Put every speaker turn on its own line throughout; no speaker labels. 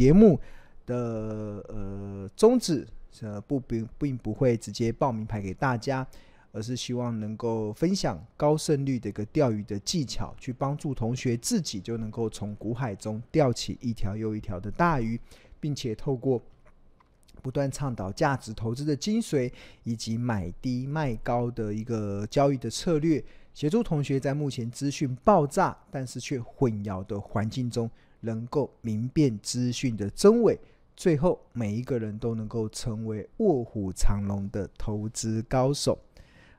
节目的呃宗旨，呃不并并不会直接报名牌给大家。而是希望能够分享高胜率的一个钓鱼的技巧，去帮助同学自己就能够从股海中钓起一条又一条的大鱼，并且透过不断倡导价值投资的精髓，以及买低卖高的一个交易的策略，协助同学在目前资讯爆炸但是却混淆的环境中，能够明辨资讯的真伪，最后每一个人都能够成为卧虎藏龙的投资高手。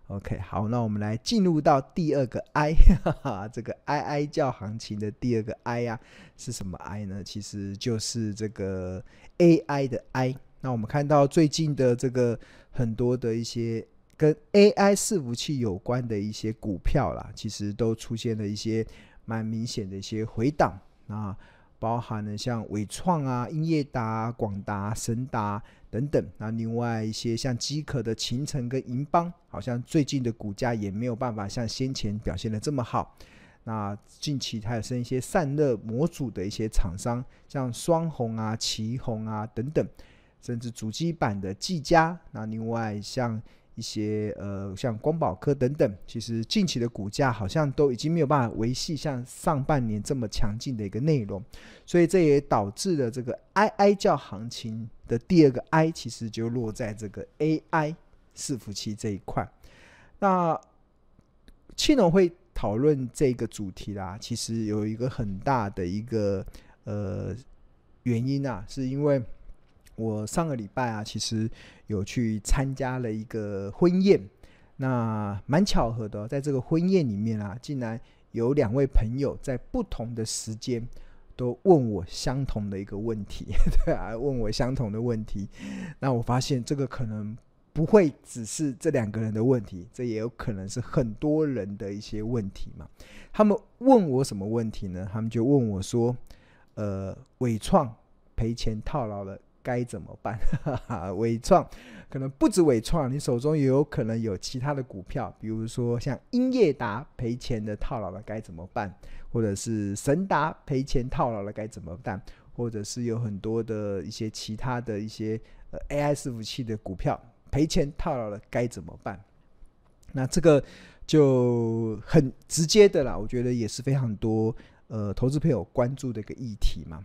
OK，好，那我们来进入到第二个 I，哈哈，这个 I I 叫行情的第二个 I 呀、啊，是什么 I 呢？其实就是这个 AI 的 I。那我们看到最近的这个很多的一些跟 AI 伺服器有关的一些股票啦，其实都出现了一些蛮明显的一些回档啊。包含了像伟创啊、英业达、广达、神达等等，那另外一些像机壳的勤诚跟银邦，好像最近的股价也没有办法像先前表现的这么好。那近期还有剩一些散热模组的一些厂商，像双鸿啊、奇鋐啊等等，甚至主机板的技嘉，那另外像。一些呃，像光宝科等等，其实近期的股价好像都已经没有办法维系像上半年这么强劲的一个内容，所以这也导致了这个哀哀叫行情的第二个 I，其实就落在这个 AI 伺服器这一块。那庆隆会讨论这个主题啦，其实有一个很大的一个呃原因啊，是因为。我上个礼拜啊，其实有去参加了一个婚宴，那蛮巧合的，在这个婚宴里面啊，竟然有两位朋友在不同的时间都问我相同的一个问题，对啊，问我相同的问题。那我发现这个可能不会只是这两个人的问题，这也有可能是很多人的一些问题嘛。他们问我什么问题呢？他们就问我说：“呃，伟创赔钱套牢了。”该怎么办？哈哈，纬创可能不止伟创，你手中也有可能有其他的股票，比如说像英业达赔钱的套牢了该怎么办？或者是神达赔钱套牢了该怎么办？或者是有很多的一些其他的一些 AI 伺服器的股票赔钱套牢了该怎么办？那这个就很直接的啦，我觉得也是非常多呃投资朋友关注的一个议题嘛。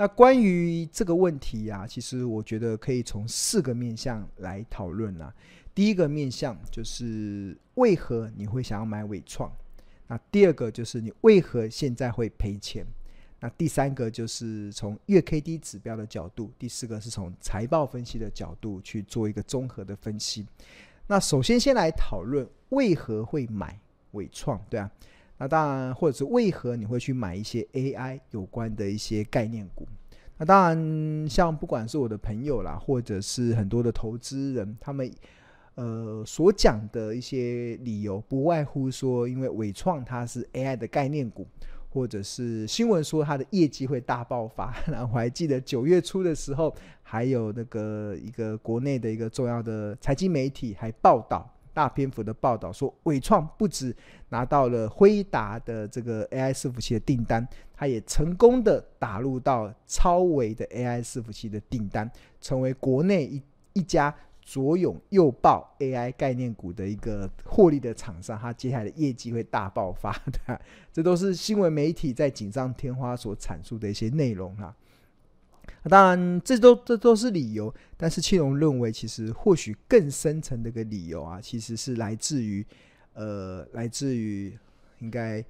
那关于这个问题呀、啊，其实我觉得可以从四个面向来讨论啊。第一个面向就是为何你会想要买纬创？那第二个就是你为何现在会赔钱？那第三个就是从月 K D 指标的角度，第四个是从财报分析的角度去做一个综合的分析。那首先先来讨论为何会买纬创，对啊。那当然，或者是为何你会去买一些 AI 有关的一些概念股？那当然，像不管是我的朋友啦，或者是很多的投资人，他们呃所讲的一些理由，不外乎说，因为伟创它是 AI 的概念股，或者是新闻说它的业绩会大爆发。然后我还记得九月初的时候，还有那个一个国内的一个重要的财经媒体还报道。大篇幅的报道说，伟创不止拿到了辉达的这个 AI 伺服器的订单，它也成功的打入到超维的 AI 伺服器的订单，成为国内一一家左拥右抱 AI 概念股的一个获利的厂商。它接下来的业绩会大爆发的，这都是新闻媒体在锦上添花所阐述的一些内容当然，这都这都是理由，但是庆龙认为，其实或许更深层的一个理由啊，其实是来自于，呃，来自于应该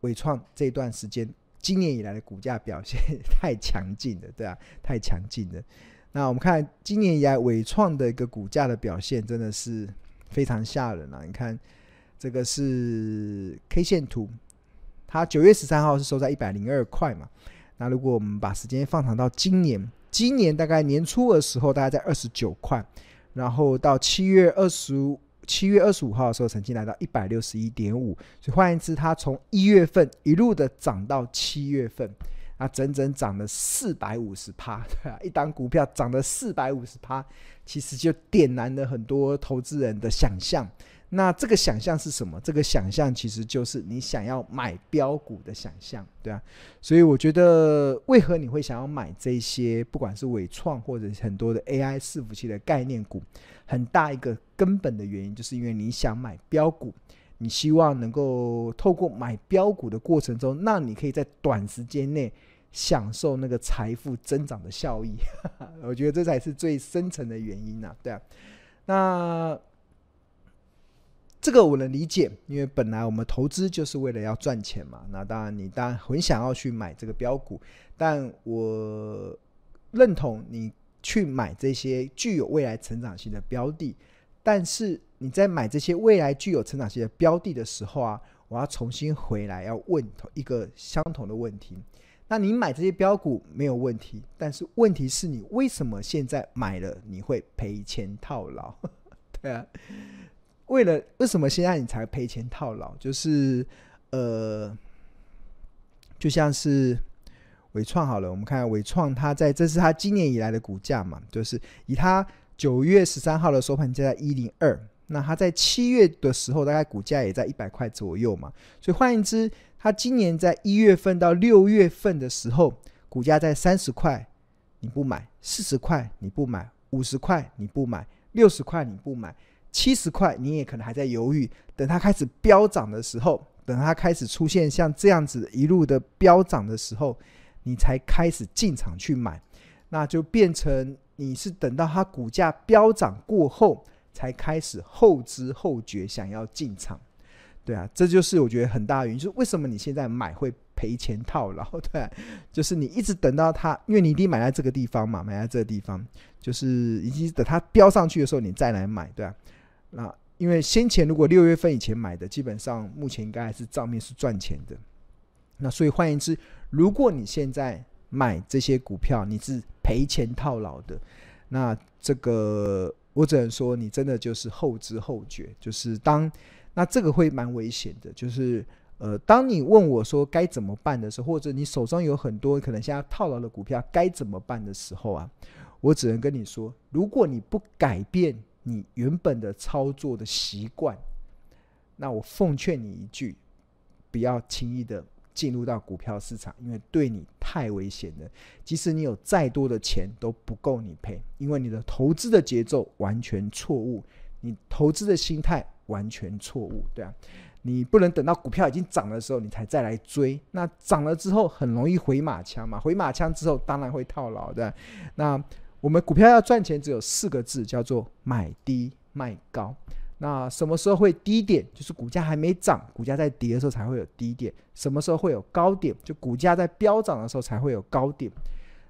伟创这段时间今年以来的股价表现 太强劲了，对啊，太强劲了。那我们看今年以来伟创的一个股价的表现，真的是非常吓人啊！你看这个是 K 线图，它九月十三号是收在一百零二块嘛。那如果我们把时间放长到今年，今年大概年初的时候，大概在二十九块，然后到七月二十五，七月二十五号的时候，曾经来到一百六十一点五。所以换言之，它从一月份一路的涨到七月份，那整整涨了四百五十趴，对啊，一档股票涨了四百五十趴，其实就点燃了很多投资人的想象。那这个想象是什么？这个想象其实就是你想要买标股的想象，对啊。所以我觉得，为何你会想要买这些，不管是伟创或者很多的 AI 伺服器的概念股，很大一个根本的原因，就是因为你想买标股，你希望能够透过买标股的过程中，让你可以在短时间内享受那个财富增长的效益。我觉得这才是最深层的原因啊，对啊。那。这个我能理解，因为本来我们投资就是为了要赚钱嘛。那当然，你当然很想要去买这个标股，但我认同你去买这些具有未来成长性的标的。但是你在买这些未来具有成长性的标的的时候啊，我要重新回来要问一个相同的问题。那你买这些标股没有问题，但是问题是你为什么现在买了你会赔钱套牢？对啊。为了为什么现在你才赔钱套牢？就是呃，就像是伟创好了，我们看伟创，它在这是它今年以来的股价嘛，就是以它九月十三号的收盘价在一零二，那它在七月的时候大概股价也在一百块左右嘛，所以换言之，它今年在一月份到六月份的时候，股价在三十块你不买，四十块你不买，五十块你不买，六十块你不买。七十块，你也可能还在犹豫。等它开始飙涨的时候，等它开始出现像这样子一路的飙涨的时候，你才开始进场去买，那就变成你是等到它股价飙涨过后，才开始后知后觉想要进场。对啊，这就是我觉得很大的原因，就是为什么你现在买会赔钱套牢？对，就是你一直等到它，因为你一定买在这个地方嘛，买在这个地方，就是以及等它飙上去的时候，你再来买，对啊。那因为先前如果六月份以前买的，基本上目前应该还是账面是赚钱的。那所以换言之，如果你现在买这些股票，你是赔钱套牢的，那这个我只能说你真的就是后知后觉。就是当那这个会蛮危险的，就是呃，当你问我说该怎么办的时候，或者你手上有很多可能现在套牢的股票该怎么办的时候啊，我只能跟你说，如果你不改变。你原本的操作的习惯，那我奉劝你一句，不要轻易的进入到股票市场，因为对你太危险了。即使你有再多的钱都不够你赔，因为你的投资的节奏完全错误，你投资的心态完全错误，对啊，你不能等到股票已经涨的时候你才再来追，那涨了之后很容易回马枪嘛，回马枪之后当然会套牢的，那。我们股票要赚钱，只有四个字，叫做买低卖高。那什么时候会低点？就是股价还没涨，股价在跌的时候才会有低点。什么时候会有高点？就股价在飙涨的时候才会有高点。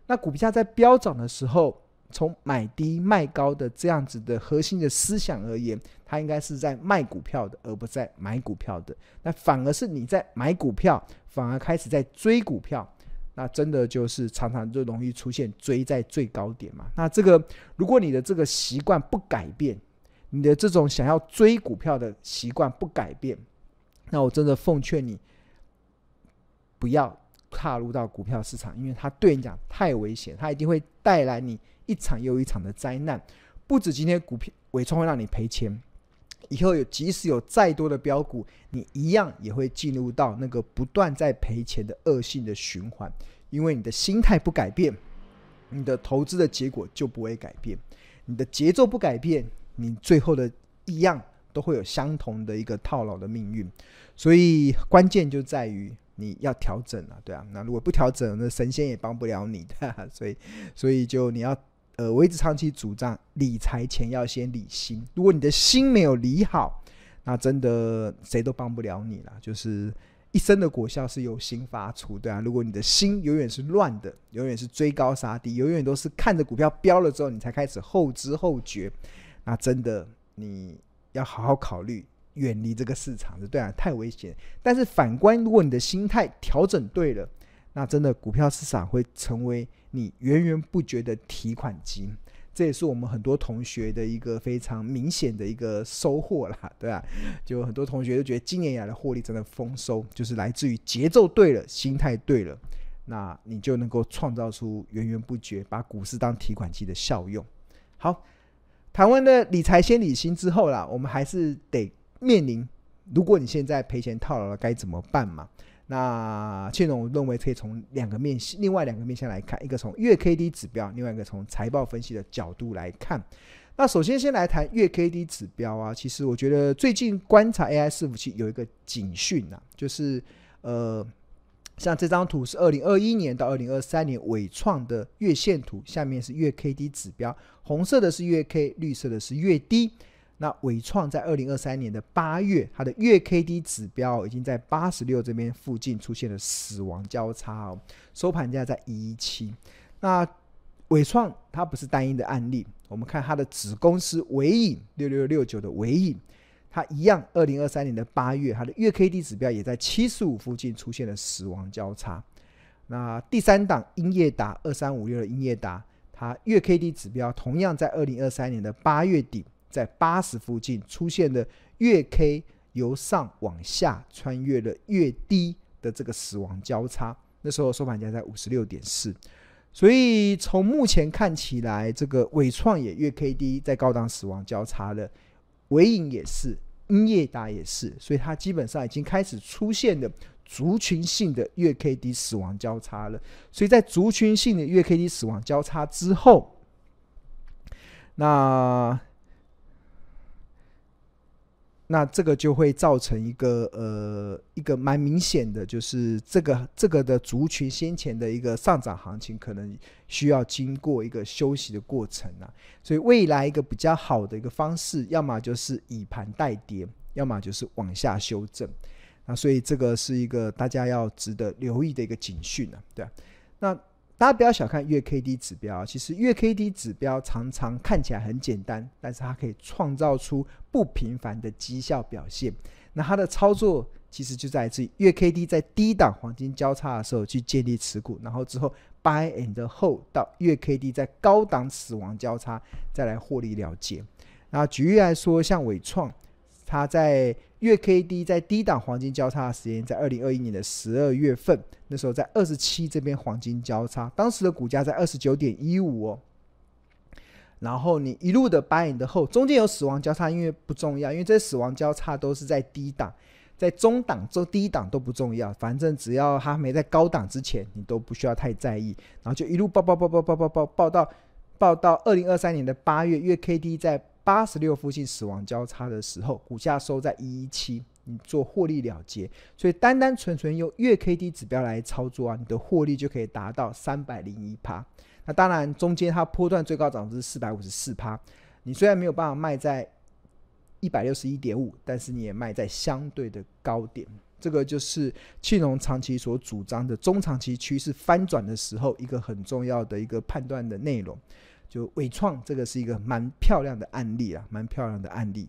那股价在飙涨的时候，从买低卖高的这样子的核心的思想而言，它应该是在卖股票的，而不在买股票的。那反而是你在买股票，反而开始在追股票。那真的就是常常就容易出现追在最高点嘛。那这个，如果你的这个习惯不改变，你的这种想要追股票的习惯不改变，那我真的奉劝你不要踏入到股票市场，因为它对你讲太危险，它一定会带来你一场又一场的灾难。不止今天股票纬创会让你赔钱。以后有即使有再多的标股，你一样也会进入到那个不断在赔钱的恶性的循环，因为你的心态不改变，你的投资的结果就不会改变，你的节奏不改变，你最后的一样都会有相同的一个套牢的命运。所以关键就在于你要调整了，对啊，那如果不调整，那神仙也帮不了你的。所以，所以就你要。呃，我一直长期主张理财前要先理心。如果你的心没有理好，那真的谁都帮不了你了。就是一生的果效是由心发出，对啊。如果你的心永远是乱的，永远是追高杀低，永远都是看着股票飙了之后你才开始后知后觉，那真的你要好好考虑远离这个市场，对啊，太危险。但是反观，如果你的心态调整对了。那真的股票市场会成为你源源不绝的提款机，这也是我们很多同学的一个非常明显的一个收获啦，对吧？就很多同学都觉得今年以来的获利真的丰收，就是来自于节奏对了，心态对了，那你就能够创造出源源不绝把股市当提款机的效用。好，谈完了理财先理心之后啦，我们还是得面临，如果你现在赔钱套牢了，该怎么办嘛？那庆隆认为可以从两个面，另外两个面向来看，一个从月 K D 指标，另外一个从财报分析的角度来看。那首先先来谈月 K D 指标啊，其实我觉得最近观察 AI 伺服器有一个警讯啊，就是呃，像这张图是二零二一年到二零二三年伟创的月线图，下面是月 K D 指标，红色的是月 K，绿色的是月 D。那伟创在二零二三年的八月，它的月 K D 指标已经在八十六这边附近出现了死亡交叉哦，收盘价在一一七。那伟创它不是单一的案例，我们看它的子公司伟影六六六九的伟影，它一样，二零二三年的八月，它的月 K D 指标也在七十五附近出现了死亡交叉。那第三档英业达二三五六的英业达，它月 K D 指标同样在二零二三年的八月底。在八十附近出现的月 K 由上往下穿越了月低的这个死亡交叉，那时候收盘价在五十六点四，所以从目前看起来，这个伟创也月 K D 在高档死亡交叉了，伟影也是，英业达也是，所以它基本上已经开始出现了族群性的月 K D 死亡交叉了，所以在族群性的月 K D 死亡交叉之后，那。那这个就会造成一个呃一个蛮明显的，就是这个这个的族群先前的一个上涨行情，可能需要经过一个休息的过程啊。所以未来一个比较好的一个方式，要么就是以盘带跌，要么就是往下修正。那所以这个是一个大家要值得留意的一个警讯啊，对啊。那大家不要小看月 K D 指标，其实月 K D 指标常常看起来很简单，但是它可以创造出不平凡的绩效表现。那它的操作其实就在于月 K D 在低档黄金交叉的时候去建立持股，然后之后 buy and hold 到月 K D 在高档死亡交叉再来获利了结。那举例来说，像伟创。它在月 K D 在低档黄金交叉的时间，在二零二一年的十二月份，那时候在二十七这边黄金交叉，当时的股价在二十九点一五哦。然后你一路的 buy and hold，中间有死亡交叉，因为不重要，因为这些死亡交叉都是在低档，在中档、中低档都不重要，反正只要它没在高档之前，你都不需要太在意。然后就一路爆爆爆爆爆爆爆爆到爆到二零二三年的八月，月 K D 在。八十六附近死亡交叉的时候，股价收在一一七，你做获利了结。所以单单纯纯用月 K D 指标来操作啊，你的获利就可以达到三百零一趴。那当然中间它波段最高涨幅是四百五十四趴。你虽然没有办法卖在一百六十一点五，但是你也卖在相对的高点。这个就是庆隆长期所主张的中长期趋势翻转的时候，一个很重要的一个判断的内容。就纬创这个是一个蛮漂亮的案例啊，蛮漂亮的案例。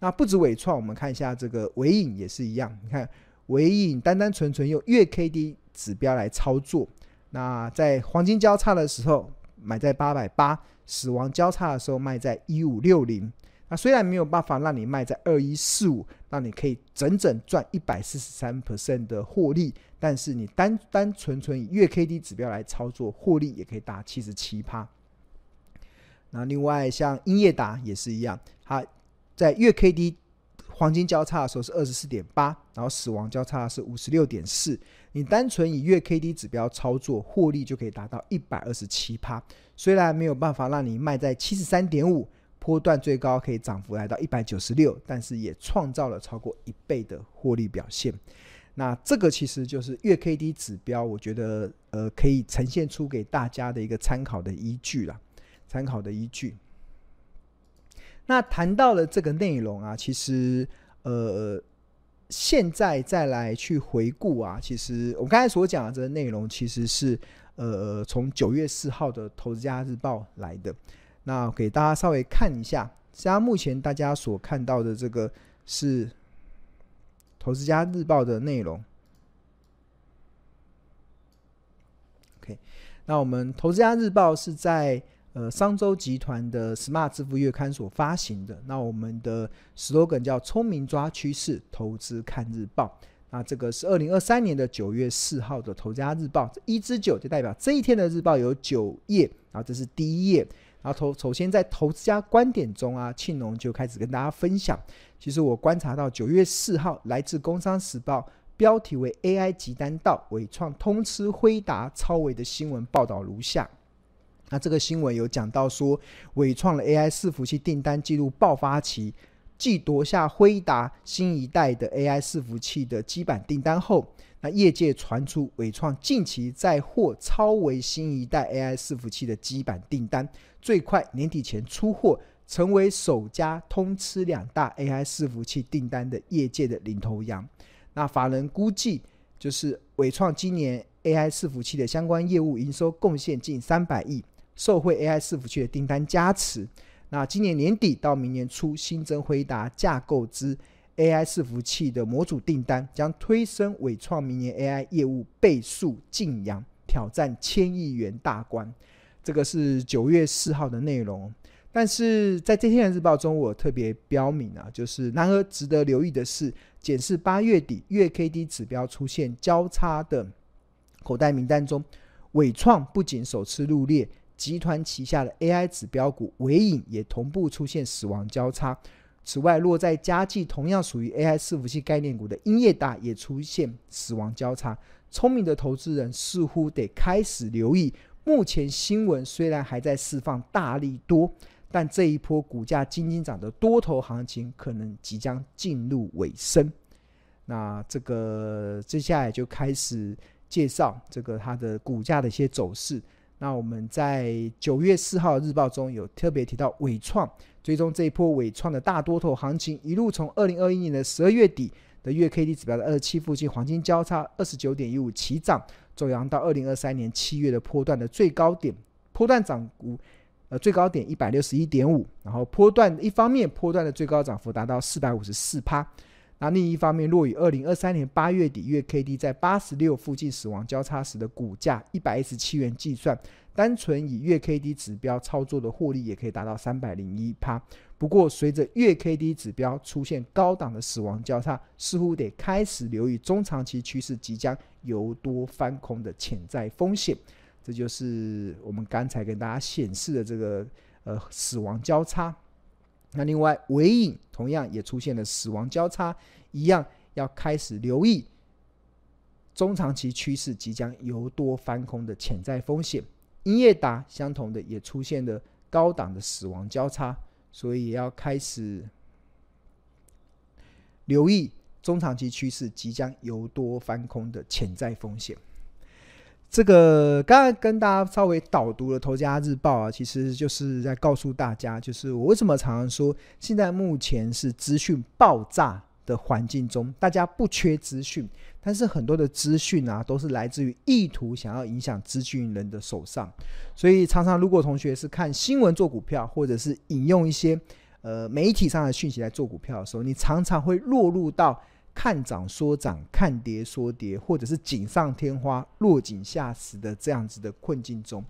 那不止纬创，我们看一下这个纬颖也是一样。你看纬颖单单纯纯用月 K D 指标来操作，那在黄金交叉的时候买在八百八，死亡交叉的时候卖在一五六零。那虽然没有办法让你卖在二一四五，让你可以整整赚一百四十三 percent 的获利，但是你单单纯纯以月 K D 指标来操作，获利也可以达七十七趴。那另外像英业达也是一样，它在月 K D 黄金交叉的时候是二十四点八，然后死亡交叉是五十六点四。你单纯以月 K D 指标操作，获利就可以达到一百二十七趴。虽然没有办法让你卖在七十三点五，波段最高可以涨幅来到一百九十六，但是也创造了超过一倍的获利表现。那这个其实就是月 K D 指标，我觉得呃可以呈现出给大家的一个参考的依据了。参考的依据。那谈到了这个内容啊，其实呃，现在再来去回顾啊，其实我刚才所讲的这个内容，其实是呃从九月四号的《投资家日报》来的。那给大家稍微看一下，现在目前大家所看到的这个是《投资家日报》的内容。OK，那我们《投资家日报》是在。呃，商周集团的 Smart 致富月刊所发行的，那我们的 slogan 叫“聪明抓趋势，投资看日报”。那这个是二零二三年的九月四号的《投资家日报》，一至九就代表这一天的日报有九页，然后这是第一页。然后投首先在投资家观点中啊，庆农就开始跟大家分享。其实我观察到九月四号来自《工商时报》标题为 “AI 急单到，伟创通吃辉达超维”的新闻报道如下。那这个新闻有讲到说，伟创的 AI 伺服器订单进入爆发期，继夺下辉达新一代的 AI 伺服器的基板订单后。那业界传出伟创近期在获超微新一代 AI 伺服器的基板订单，最快年底前出货，成为首家通吃两大 AI 伺服器订单的业界的领头羊。那法人估计，就是伟创今年 AI 伺服器的相关业务营收贡献近三百亿，受惠 AI 伺服器的订单加持。那今年年底到明年初新增辉达架构之 AI 伺服器的模组订单将推升伟创明年 AI 业务倍数劲扬，挑战千亿元大关。这个是九月四号的内容。但是在这天的日报中，我特别标明啊，就是然而值得留意的是，检视八月底月 K D 指标出现交叉的口袋名单中，伟创不仅首次入列，集团旗下的 AI 指标股纬颖也同步出现死亡交叉。此外，落在佳绩同样属于 AI 伺服器概念股的英业达也出现死亡交叉。聪明的投资人似乎得开始留意，目前新闻虽然还在释放大利多，但这一波股价惊惊涨的多头行情可能即将进入尾声。那这个接下来就开始介绍这个它的股价的一些走势。那我们在九月四号日报中有特别提到纬创，追踪这一波纬创的大多头行情，一路从二零二一年的十二月底的月 K D 指标的二十七附近黄金交叉二十九点一五起涨，走扬到二零二三年七月的波段的最高点，波段涨幅呃最高点一百六十一点五，然后波段一方面波段的最高涨幅达到四百五十四趴。那另一方面，若以二零二三年八月底月 K D 在八十六附近死亡交叉时的股价一百一十七元计算，单纯以月 K D 指标操作的获利也可以达到三百零一趴。不过，随着月 K D 指标出现高档的死亡交叉，似乎得开始留意中长期趋势即将由多翻空的潜在风险。这就是我们刚才跟大家显示的这个呃死亡交叉。那另外，尾影同样也出现了死亡交叉，一样要开始留意中长期趋势即将由多翻空的潜在风险。英业达相同的也出现了高档的死亡交叉，所以也要开始留意中长期趋势即将由多翻空的潜在风险。这个刚刚跟大家稍微导读了《头家日报》啊，其实就是在告诉大家，就是我为什么常常说，现在目前是资讯爆炸的环境中，大家不缺资讯，但是很多的资讯啊，都是来自于意图想要影响资讯人的手上，所以常常如果同学是看新闻做股票，或者是引用一些呃媒体上的讯息来做股票的时候，你常常会落入到。看涨说涨，看跌说跌，或者是锦上添花、落井下石的这样子的困境中，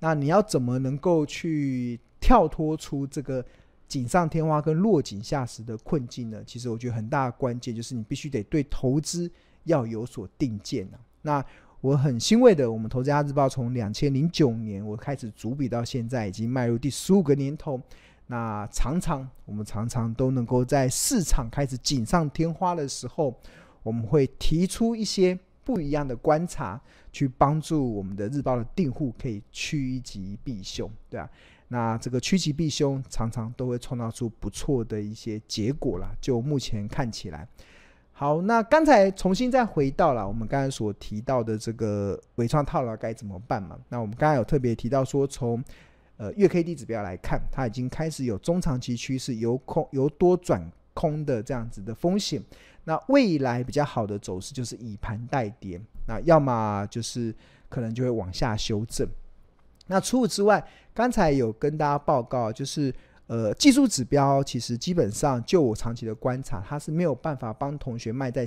那你要怎么能够去跳脱出这个锦上添花跟落井下石的困境呢？其实我觉得很大的关键就是你必须得对投资要有所定见啊。那我很欣慰的，我们《投资家日报》从两千零九年我开始主笔到现在，已经迈入第十五个年头。那常常，我们常常都能够在市场开始锦上添花的时候，我们会提出一些不一样的观察，去帮助我们的日报的订户可以趋吉避凶，对啊，那这个趋吉避凶，常常都会创造出不错的一些结果啦。就目前看起来，好，那刚才重新再回到了我们刚才所提到的这个纬创套牢该怎么办嘛？那我们刚才有特别提到说从。呃，月 K D 指标来看，它已经开始有中长期趋势由空由多转空的这样子的风险。那未来比较好的走势就是以盘带跌，那要么就是可能就会往下修正。那除此之外，刚才有跟大家报告，就是呃技术指标其实基本上就我长期的观察，它是没有办法帮同学卖在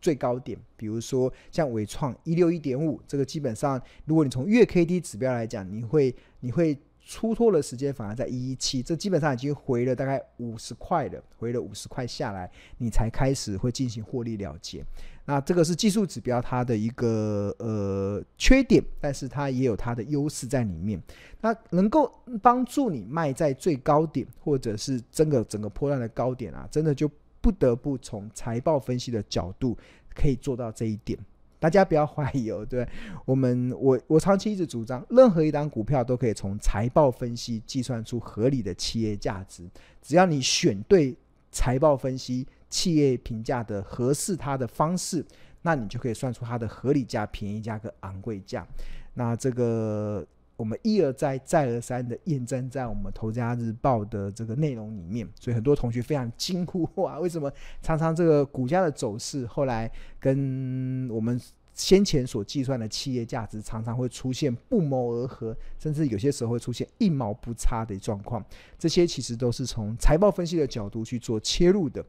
最高点。比如说像伟创一六一点五，这个基本上如果你从月 K D 指标来讲，你会你会。出脱的时间反而在一一七，这基本上已经回了大概五十块了，回了五十块下来，你才开始会进行获利了结。那这个是技术指标它的一个呃缺点，但是它也有它的优势在里面。它能够帮助你卖在最高点，或者是整个整个波段的高点啊，真的就不得不从财报分析的角度可以做到这一点。大家不要怀疑哦，对我们，我我长期一直主张，任何一档股票都可以从财报分析计算出合理的企业价值。只要你选对财报分析企业评价的合适它的方式，那你就可以算出它的合理价、便宜价跟昂贵价。那这个我们一而再、再而三的验证在我们《投资家日报》的这个内容里面，所以很多同学非常惊呼：哇，为什么常常这个股价的走势后来跟我们先前所计算的企业价值常常会出现不谋而合，甚至有些时候会出现一毛不差的状况？这些其实都是从财报分析的角度去做切入的。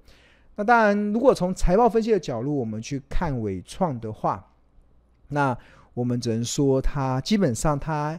那当然，如果从财报分析的角度我们去看伟创的话，那我们只能说它基本上它。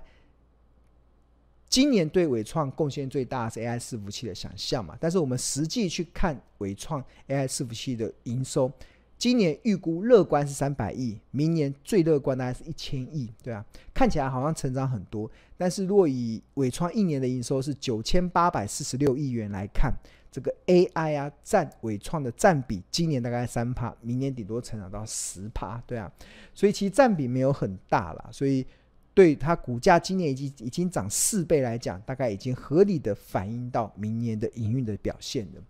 今年对伟创贡献最大是 AI 伺服器的想象嘛，但是我们实际去看伟创 AI 伺服器的营收，今年预估乐观是三百亿，明年最乐观大概是一千亿，对啊，看起来好像成长很多，但是若以伟创一年的营收是九千八百四十六亿元来看，这个 AI 啊占伟创的占比，今年大概三趴，明年顶多成长到十趴，对啊，所以其实占比没有很大啦，所以。对它股价今年已经已经涨四倍来讲，大概已经合理的反映到明年的营运的表现了。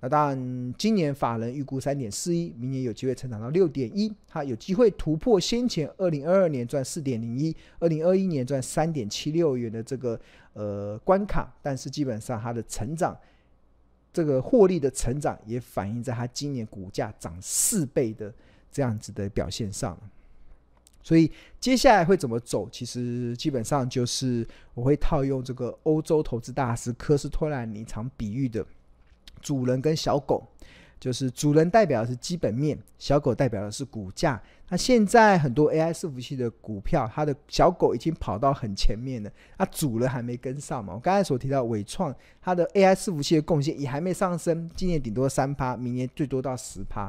那当然，今年法人预估三点四一，明年有机会成长到六点一，它有机会突破先前二零二二年赚四点零一，二零二一年赚三点七六元的这个呃关卡。但是基本上它的成长，这个获利的成长也反映在它今年股价涨四倍的这样子的表现上。所以接下来会怎么走？其实基本上就是我会套用这个欧洲投资大师科斯托兰尼常比喻的主人跟小狗，就是主人代表的是基本面，小狗代表的是股价。那现在很多 AI 伺服器的股票，它的小狗已经跑到很前面了，它主人还没跟上嘛？我刚才所提到伟创，它的 AI 伺服器的贡献也还没上升，今年顶多三趴，明年最多到十趴。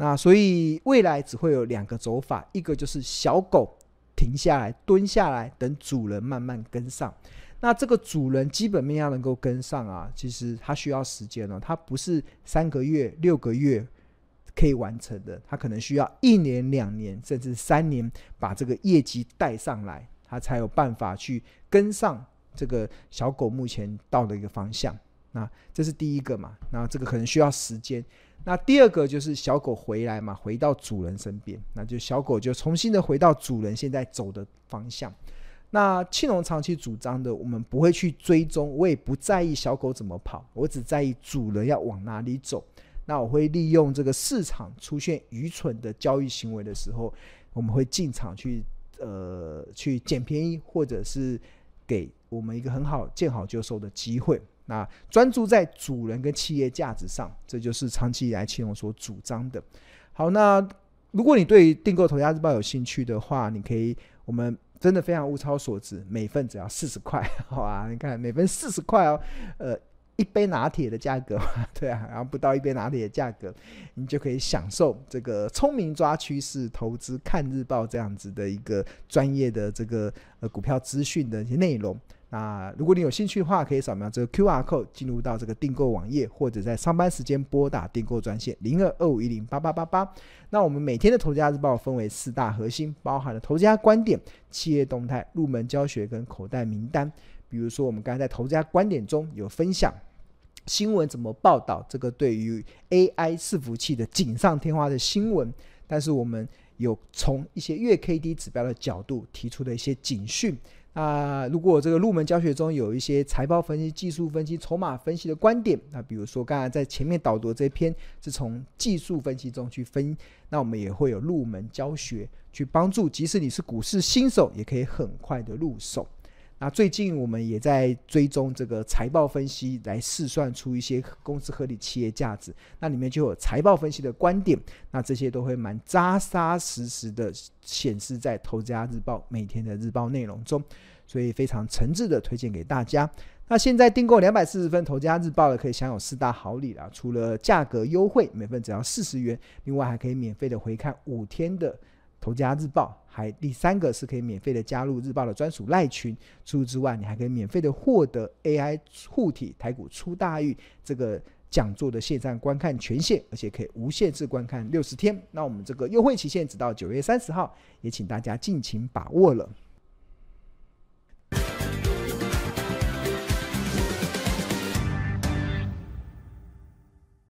那所以未来只会有两个走法，一个就是小狗停下来蹲下来，等主人慢慢跟上。那这个主人基本面要能够跟上啊，其实它需要时间哦，它不是三个月、六个月可以完成的，它可能需要一年、两年，甚至三年，把这个业绩带上来，它才有办法去跟上这个小狗目前到的一个方向。那这是第一个嘛，那这个可能需要时间。那第二个就是小狗回来嘛，回到主人身边，那就小狗就重新的回到主人现在走的方向。那庆龙长期主张的，我们不会去追踪，我也不在意小狗怎么跑，我只在意主人要往哪里走。那我会利用这个市场出现愚蠢的交易行为的时候，我们会进场去呃去捡便宜，或者是给我们一个很好见好就收的机会。那专注在主人跟企业价值上，这就是长期以来庆隆所主张的。好，那如果你对订购《投家日报》有兴趣的话，你可以，我们真的非常物超所值，每份只要四十块，好吧？你看每份四十块哦，呃，一杯拿铁的价格，对啊，然后不到一杯拿铁的价格，你就可以享受这个聪明抓趋势、投资看日报这样子的一个专业的这个呃股票资讯的一些内容。那如果你有兴趣的话，可以扫描这个 QR code 进入到这个订购网页，或者在上班时间拨打订购专线零二二五一零八八八八。那我们每天的投资家日报分为四大核心，包含了投资家观点、企业动态、入门教学跟口袋名单。比如说，我们刚才在投资家观点中有分享新闻怎么报道这个对于 AI 伺服器的锦上添花的新闻，但是我们有从一些月 K D 指标的角度提出的一些警讯。啊，如果这个入门教学中有一些财报分析、技术分析、筹码分析的观点，那比如说刚才在前面导读这篇是从技术分析中去分，那我们也会有入门教学去帮助，即使你是股市新手，也可以很快的入手。那最近我们也在追踪这个财报分析，来试算出一些公司合理企业价值。那里面就有财报分析的观点，那这些都会蛮扎扎实实的显示在《投资家日报》每天的日报内容中。所以非常诚挚的推荐给大家。那现在订购两百四十分《头家日报》的，可以享有四大好礼啦，除了价格优惠，每份只要四十元，另外还可以免费的回看五天的《投家日报》，还第三个是可以免费的加入日报的专属赖群。除此之外，你还可以免费的获得 AI 护体台股出大狱这个讲座的线上观看权限，而且可以无限制观看六十天。那我们这个优惠期限直到九月三十号，也请大家尽情把握了。